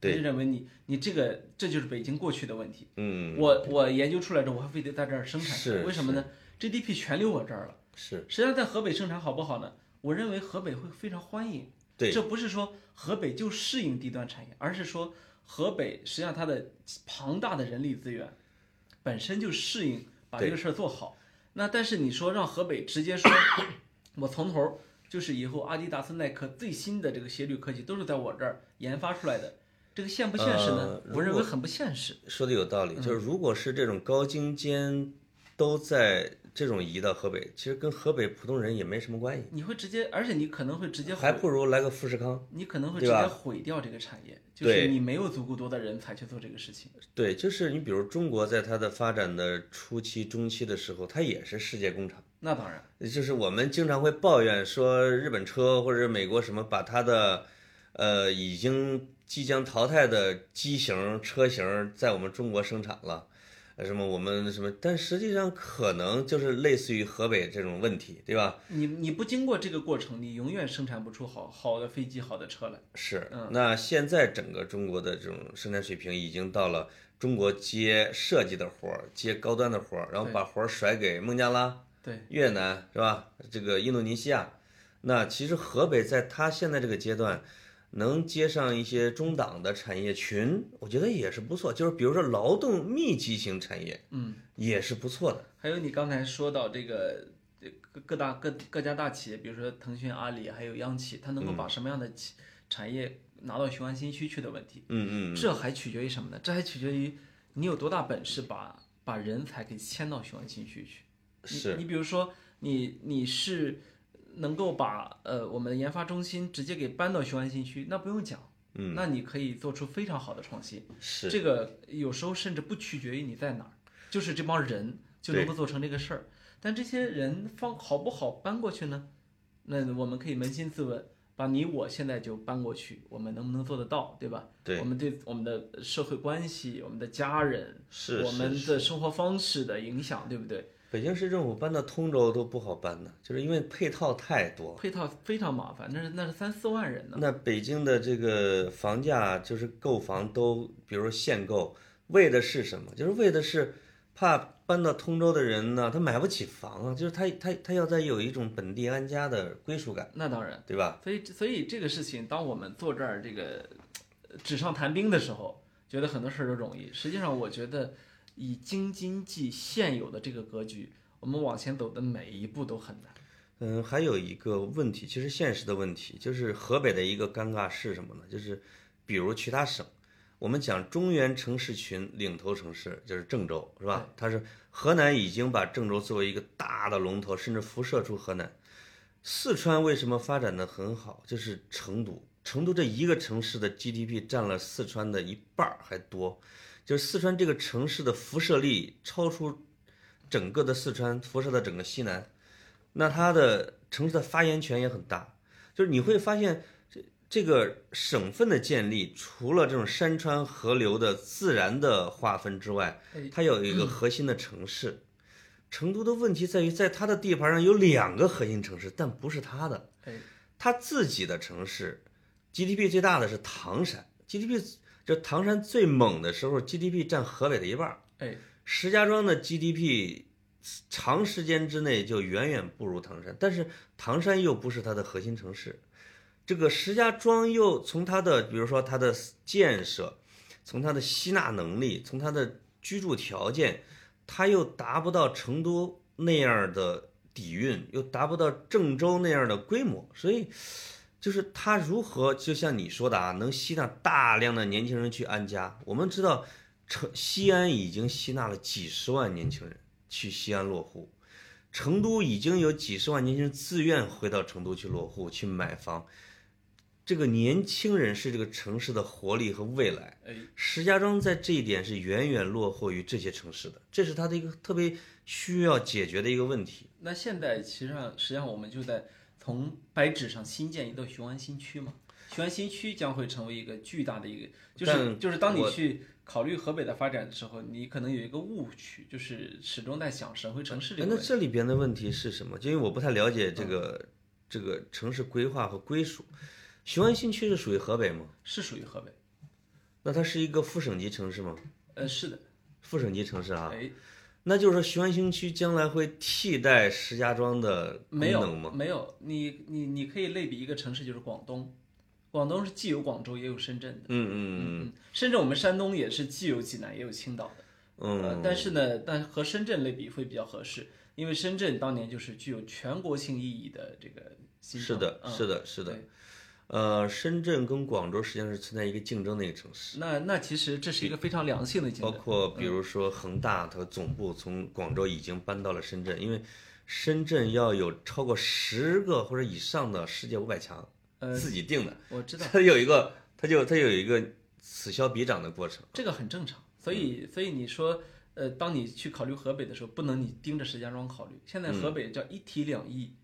对就认为你你这个这就是北京过去的问题。嗯，我我研究出来之后，我还非得在这儿生产，是为什么呢？GDP 全留我这儿了。是实际上在河北生产好不好呢？我认为河北会非常欢迎。对这不是说河北就适应低端产业，而是说河北实际上它的庞大的人力资源本身就适应把这个事儿做好。那但是你说让河北直接说，我从头儿就是以后阿迪达斯、耐克最新的这个鞋履科技都是在我这儿研发出来的，这个现不现实呢呃？我认为很不现实。说的有道理，就是如果是这种高精尖都在这种移到河北，其实跟河北普通人也没什么关系，你会直接，而且你可能会直接还，不如来个富士康。你可能会直接毁掉这个产业，就是你没有足够多的人才去做这个事情。对，就是你比如中国在它的发展的初期、中期的时候，它也是世界工厂。那当然，就是我们经常会抱怨说日本车或者美国什么把它的，呃，已经即将淘汰的机型车型在我们中国生产了，呃，什么我们什么，但实际上可能就是类似于河北这种问题，对吧？你你不经过这个过程，你永远生产不出好好的飞机、好的车来。是嗯，那现在整个中国的这种生产水平已经到了中国接设计的活儿、接高端的活儿，然后把活儿甩给孟加拉。对，越南是吧？这个印度尼西亚，那其实河北在它现在这个阶段，能接上一些中档的产业群，我觉得也是不错。就是比如说劳动密集型产业，嗯，也是不错的。还有你刚才说到这个这各各大各各家大企业，比如说腾讯、阿里，还有央企，它能够把什么样的企产业拿到雄安新区去的问题，嗯嗯，这还取决于什么呢？这还取决于你有多大本事把把人才给迁到雄安新区去。你是你比如说，你你是能够把呃我们的研发中心直接给搬到雄安新区，那不用讲，嗯，那你可以做出非常好的创新。是这个有时候甚至不取决于你在哪儿，就是这帮人就能够做成这个事儿。但这些人放好不好搬过去呢？那我们可以扪心自问，把你我现在就搬过去，我们能不能做得到，对吧？对我们对我们的社会关系、我们的家人、是我们的生活方式的影响，对不对？北京市政府搬到通州都不好搬呢，就是因为配套太多。配套非常麻烦，那是那是三四万人呢。那北京的这个房价就是购房都，比如说限购，为的是什么？就是为的是怕搬到通州的人呢，他买不起房啊，就是他他他要在有一种本地安家的归属感，那当然，对吧？所以所以这个事情，当我们坐这儿这个呃纸上谈兵的时候，觉得很多事儿都容易。实际上，我觉得以京津冀现有的这个格局，我们往前走的每一步都很难。嗯，还有一个问题，其实现实的问题就是河北的一个尴尬是什么呢？就是比如其他省，我们讲中原城市群领头城市就是郑州，是吧？它是河南已经把郑州作为一个大的龙头，甚至辐射出河南。四川为什么发展的很好？就是成都，成都这一个城市的 GDP 占了四川的一半儿还多，就是四川这个城市的辐射力超出整个的四川，辐射到整个西南。那它的城市的发言权也很大，就是你会发现这这个省份的建立，除了这种山川河流的自然的划分之外，它有一个核心的城市。成都的问题在于，在它的地盘上有两个核心城市，但不是它的，哎，它自己的城市 GDP 最大的是唐山，GDP 这唐山最猛的时候，GDP 占河北的一半儿。哎，石家庄的 GDP 长时间之内就远远不如唐山，但是唐山又不是它的核心城市，这个石家庄又从它的比如说它的建设，从它的吸纳能力，从它的居住条件，它又达不到成都那样的底蕴，又达不到郑州那样的规模，所以就是他如何就像你说的啊，能吸纳大量的年轻人去安家。我们知道，成西安已经吸纳了几十万年轻人去西安落户，成都已经有几十万年轻人自愿回到成都去落户去买房。这个年轻人是这个城市的活力和未来。哎，石家庄在这一点是远远落后于这些城市的，这是它的一个特别需要解决的一个问题。那现在其实上实际上我们就在从白纸上新建一个雄安新区嘛。雄安新区将会成为一个巨大的一个，就是就是当你去考虑河北的发展的时候，你可能有一个误区，就是始终在想省会城市这哎个问题。那这里边的问题是什么？就因为我不太了解这个、这个城市规划和归属。雄安新区是属于河北吗？是属于河北，那它是一个副省级城市吗？呃，是的，副省级城市啊，哎，那就是说雄安新区将来会替代石家庄的功没有能吗？没有，你你你可以类比一个城市，就是广东，广东是既有广州也有深圳的，嗯嗯嗯，甚至我们山东也是既有济南也有青岛的，嗯呃，但是呢，但和深圳类比会比较合适，因为深圳当年就是具有全国性意义的这个新城，是的，嗯是的，是的对。呃，深圳跟广州实际上是存在一个竞争的一个城市，那那其实这是一个非常良性的竞争包，括比如说恒大，它总部从广州已经搬到了深圳，因为深圳要有超过十个或者以上的世界五百强，呃，自己定的，我知 道它有一个，它就它有一个此消彼长的过程。这个很正常，所以所以你说。呃，当你去考虑河北的时候，不能你盯着石家庄考虑。现在河北叫一体两翼，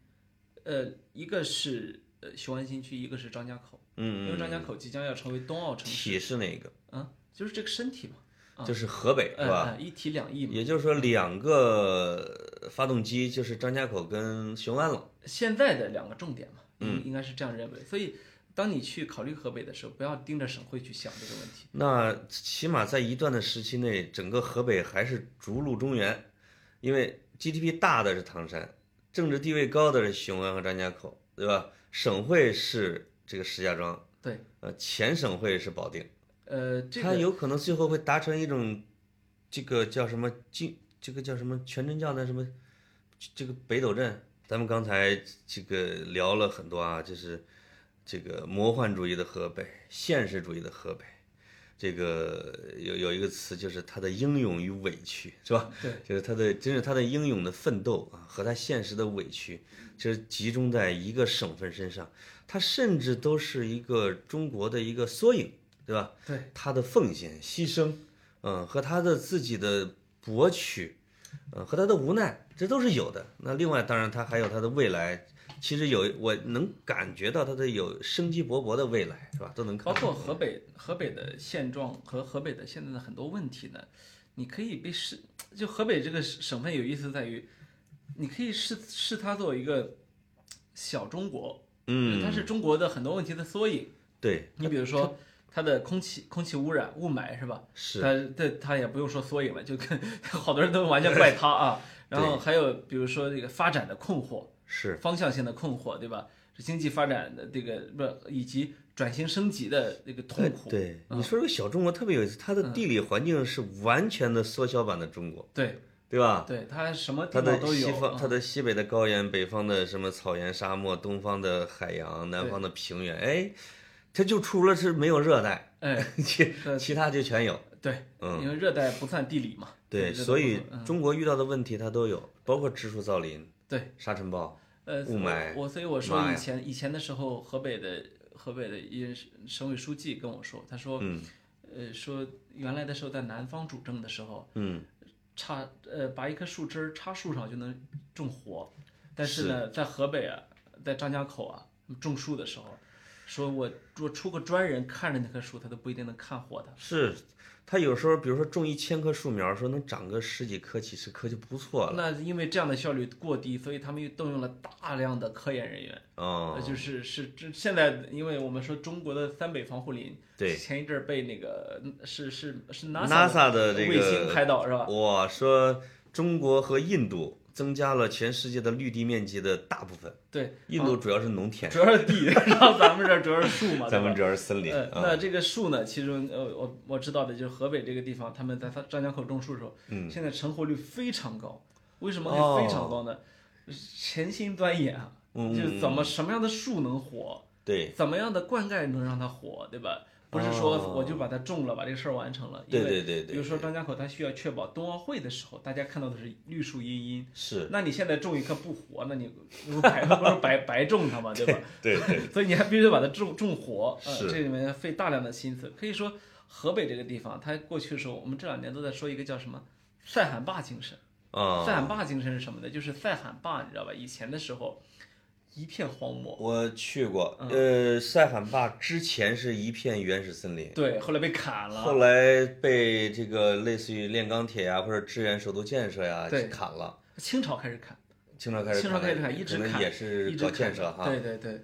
呃，一个是呃雄安新区，一个是张家口，嗯因为张家口即将要成为冬奥城市，体是哪个？啊，就是这个身体嘛，啊就是河北是吧？一体两翼嘛。也就是说，两个发动机就是张家口跟雄安了。现在的两个重点嘛，嗯应该是这样认为。所以，当你去考虑河北的时候，不要盯着省会去想这个问题。那起码在一段的时期内，整个河北还是逐鹿中原，因为 GDP 大的是唐山，政治地位高的是雄安和张家口，对吧？省会是这个石家庄，对，呃，前省会是保定，呃，这个它有可能最后会达成一种，这个叫什么经，这个叫什么全真教的什么，这个北斗镇，咱们刚才这个聊了很多啊，就是这个魔幻主义的河北，现实主义的河北，这个有有一个词就是他的英勇与委屈，是吧？对，就是他的，真是他的英勇的奋斗啊，和他现实的委屈，就是集中在一个省份身上，他甚至都是一个中国的一个缩影，对吧？对，他的奉献、牺牲，嗯，和他的自己的博取，嗯，和他的无奈，这都是有的。那另外，当然他还有他的未来，其实有我能感觉到它的有生机勃勃的未来，是吧？都能看到。包括河北河北的现状和河北的现在的很多问题呢，你可以被视就河北这个省份有意思在于，你可以视视它作为一个小中国，嗯，它是中国的很多问题的缩影。对，你比如说它的空气空气污染、雾霾是吧？是，它这它也不用说缩影了，就跟 好多人都完全怪它啊。然后还有比如说这个发展的困惑，是方向性的困惑，对吧？是经济发展的这个不以及转型升级的这个痛苦。哎对，嗯你说这个小中国特别有意思，它的地理环境是完全的缩小版的中国，对对吧？对，它什么它的地方都有。西方，啊它的西北的高原，北方的什么草原、沙漠，东方的海洋，南方的平原，哎，它就除了是没有热带，哎，其呃其他就全有。对，嗯因为热带不算地理嘛。对，所以中国遇到的问题它都有，包括植树造林、对，沙尘暴。呃，雾霾我我所以我说以前以前的时候，河北的河北的一任省委书记跟我说，他说，嗯呃，说原来的时候在南方主政的时候，嗯，插呃把一棵树枝儿插树上就能种活，但是呢，在河北啊，在张家口啊种树的时候，说我我出个专人看着那棵树，他都不一定能看活的。是，它有时候比如说种一千棵树苗，说能长个十几棵、几十棵就不错了。那因为这样的效率过低，所以他们又动用了大量的科研人员。哦呃，，就是是这现在，因为我们说中国的三北防护林，对前一阵儿被那个是是是 NASA 的这卫星拍到是吧？我说中国和印度增加了全世界的绿地面积的大部分，对，印度主要是农田，主要是地，然后咱们这儿主要是树嘛，咱们？主要是森林。那这个树呢，其中呃，我我知道的就是河北这个地方，他们在他张家口种树的时候，嗯现在成活率非常高。为什么非常高呢？潜心钻研啊，嗯就是怎么什么样的树能活，对怎么样的灌溉能让它活，对吧？不是说哦我就把它种了，把这个事儿完成了。因对为对对对，比如说张家口，它需要确保冬奥会的时候，大家看到的是绿树茵茵。是，那你现在种一棵不活，那你不是白不是白 白种它嘛，对吧？对对，所以你还必须得把它种种活，呃，这里面费大量的心思。可以说，河北这个地方，它过去的时候，我们这两年都在说一个叫什么“塞罕坝精神”。啊，塞罕坝精神是什么呢？就是塞罕坝，你知道吧？以前的时候，一片荒漠，我去过，嗯。呃，塞罕坝之前是一片原始森林，对，后来被砍了。后来被这个类似于炼钢铁呀或者支援首都建设呀对。砍了，清朝开始砍，清朝开始清朝开始砍一直可能砍也是搞建设哈，对对对。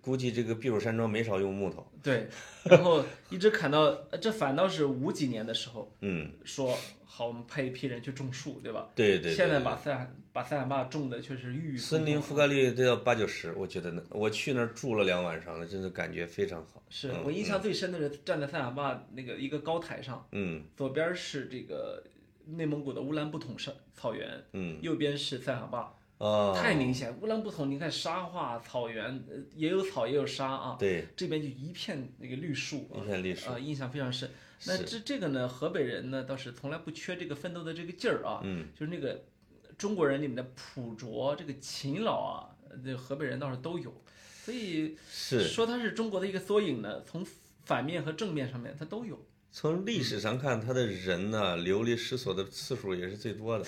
估计这个避暑山庄没少用木头，对，然后一直砍到呃这反倒是五几年的时候嗯，说好，我们派一批人去种树，对吧？对对对，现在把塞罕把塞罕坝种的确实郁郁森林覆盖率都要八九十，我觉得呢，我去那儿住了两晚上了，真的感觉非常好。是嗯我印象最深的是站在塞罕坝那个一个高台上，嗯左边是这个内蒙古的乌兰布统山草原，嗯右边是塞罕坝，啊，太明显。乌兰布统你看沙化草原，呃也有草也有沙啊，对，这边就一片那个绿树，一片绿树啊、印象非常深。那这这个呢，河北人呢倒是从来不缺这个奋斗的这个劲儿啊，嗯，就是那个中国人里面的朴拙、这个勤劳啊，这河北人倒是都有，所以是说它是中国的一个缩影呢，从反面和正面上面它都有。从历史上看，他的人呢流离失所的次数也是最多的，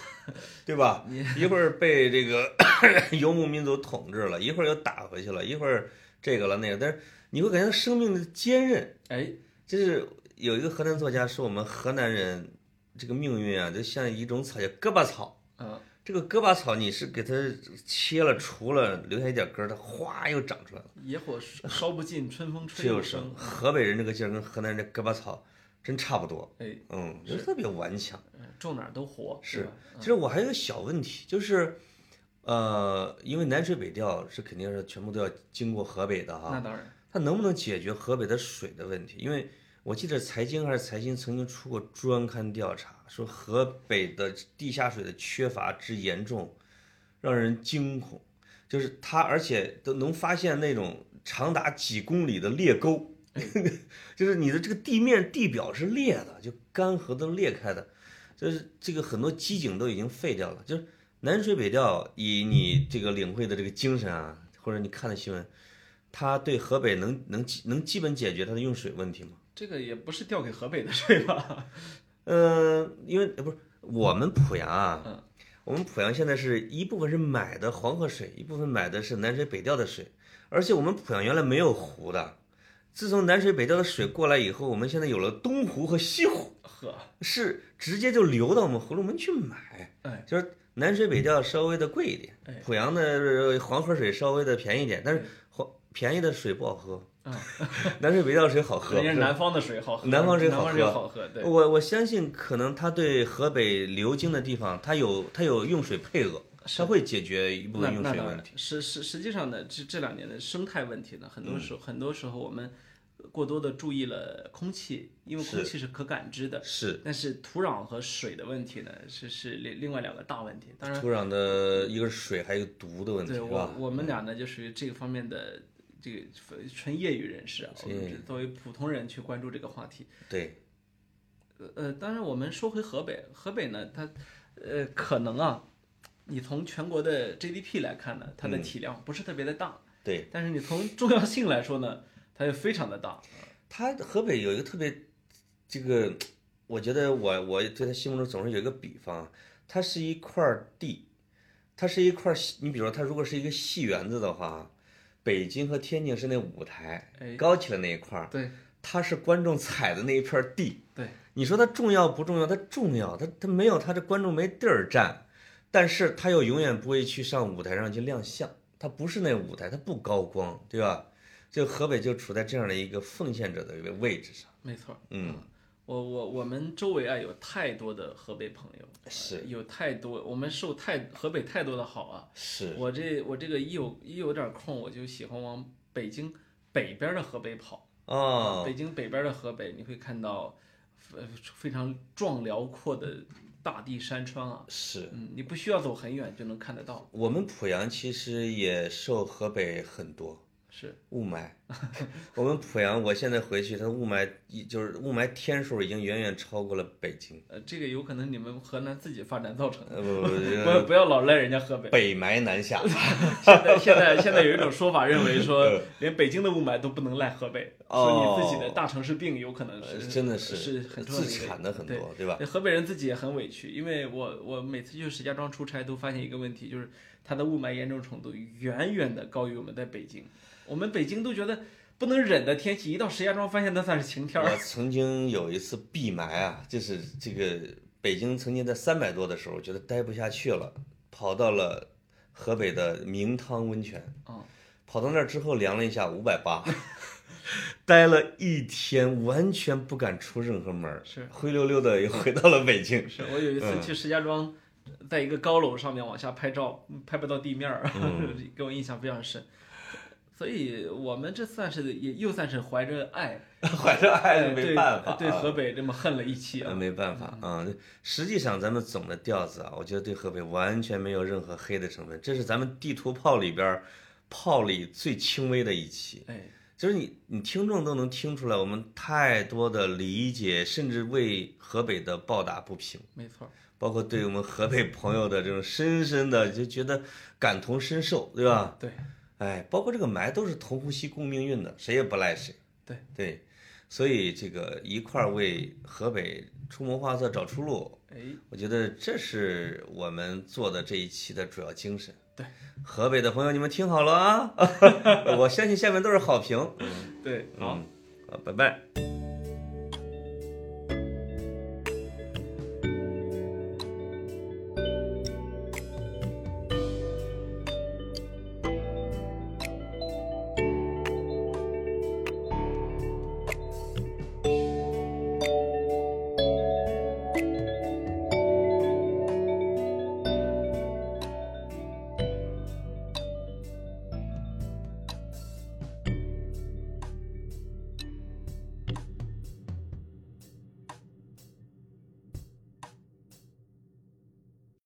对吧？一会儿被这个 游牧民族统治了，一会儿又打回去了，一会儿这个了那个，但是你会感觉生命的坚韧。哎，就是有一个河南作家说，我们河南人这个命运啊，就像一种草叫胳膊草。嗯，这个胳膊草你是给它切了、除了，留下一点根儿，它哗又长出来了。野火烧烧不尽，春风吹又生。河北人这个劲儿跟河南人这胳膊草真差不多。哎，嗯，就是特别顽强。嗯种哪儿都活，是？其实我还有个小问题，就是，呃，因为南水北调是肯定是全部都要经过河北的哈，那当然，它能不能解决河北的水的问题？因为我记得财经还是财经曾经出过专刊调查，说河北的地下水的缺乏之严重，让人惊恐。就是它，而且都能发现那种长达几公里的裂沟，就是你的这个地面地表是裂的，就干涸都裂开的，就是这个很多机井都已经废掉了。就是南水北调，以你这个领会的这个精神啊，或者你看的新闻，它对河北能能能基本解决它的用水问题吗？这个也不是调给河北的水吧？嗯，因为呃不是我们濮阳啊，嗯我们濮阳现在是一部分是买的黄河水，一部分买的是南水北调的水，而且我们濮阳原来没有湖的，自从南水北调的水过来以后，我们现在有了东湖和西湖，呵，是直接就流到我们葫芦门去买，哎，就是南水北调稍微的贵一点哎，濮阳的黄河水稍微的便宜一点，但是黄便宜的水不好喝，南水北调水好喝。人家南方的水好喝，南方水好喝好喝，对，我我相信，可能他对河北流经的地方，他有它有用水配额，它会解决一部分用那当然水问题。，实实实际上呢，这这两年的生态问题呢，很多嗯时候、很多时候我们过多的注意了空气，因为空气是可感知的，是但是土壤和水的问题呢，是是另另外两个大问题。当然，土壤的一个是水，还有毒的问题，对我？我们俩呢，就属于这个方面的这个纯业余人士啊，我们作为普通人去关注这个话题。对，呃，当然我们说回河北，河北呢，它呃可能啊，你从全国的 GDP 来看呢，它的体量不是特别的大，对，但是你从重要性来说呢，它又非常的大。它河北有一个特别，这个，我觉得我我对他心目中总是有一个比方，它是一块地，它是一块细，你比如说它如果是一个戏园子的话，北京和天津是那舞台哎，高起来那一块儿，对它是观众踩的那一片地。对，你说它重要不重要？它重要，它它没有它这观众没地儿站，但是他又永远不会去上舞台上去亮相，他不是那舞台，他不高光，对吧？就河北就处在这样的一个奉献者的一个位置上。没错。嗯，我我我们周围啊有太多的河北朋友，是呃有太多，我们受太河北太多的好啊。是，我这我这个一有一有点空，我就喜欢往北京北边的河北跑。哦，北京北边的河北，你会看到呃非常壮辽阔的大地山川啊。是嗯，你不需要走很远就能看得到。我们濮阳其实也受河北很多是，雾霾。我们濮阳，我现在回去，它雾霾一就是雾霾天数已经远远超过了北京。呃，这个有可能你们河南自己发展造成的，呃不不不，不要老赖人家河北。北霾南下。现在现在现在有一种说法，认为说连北京的雾霾都不能赖河北，说你自己的大城市病有可能是呃真的是是自产的很多，对吧？对河北人自己也很委屈，因为我我每次去石家庄出差都发现一个问题，就是它的雾霾严重程度远远的高于我们在北京。我们北京都觉得不能忍的天气，一到石家庄发现那算是晴天我儿。曾经有一次闭霾啊，就是这个北京曾经在三百多的时候，觉得待不下去了，跑到了河北的明汤温泉。嗯，跑到那儿之后量了一下，五百八，待了一天，完全不敢出任何门儿，是灰溜溜的又回到了北京。是我有一次去石家庄，在一个高楼上面往下拍照，拍不到地面儿，给我印象非常深。所以我们这算是也又算是怀着爱，怀着爱对没办法，对河北这么恨了一期呃，啊。没办法啊。实际上，咱们总的调子啊，我觉得对河北完全没有任何黑的成分，这是咱们地图炮里边炮里最轻微的一期。哎，就是你，你听众都能听出来，我们太多的理解，甚至为河北的抱打不平，没错，包括对我们河北朋友的这种深深的就觉得感同身受，对吧？对哎，包括这个霾都是同呼吸共命运的，谁也不赖谁。对对，所以这个一块儿为河北出谋划策找出路，哎，我觉得这是我们做的这一期的主要精神。对，河北的朋友，你们听好了啊！我相信下面都是好评。对，好。嗯，好，拜拜。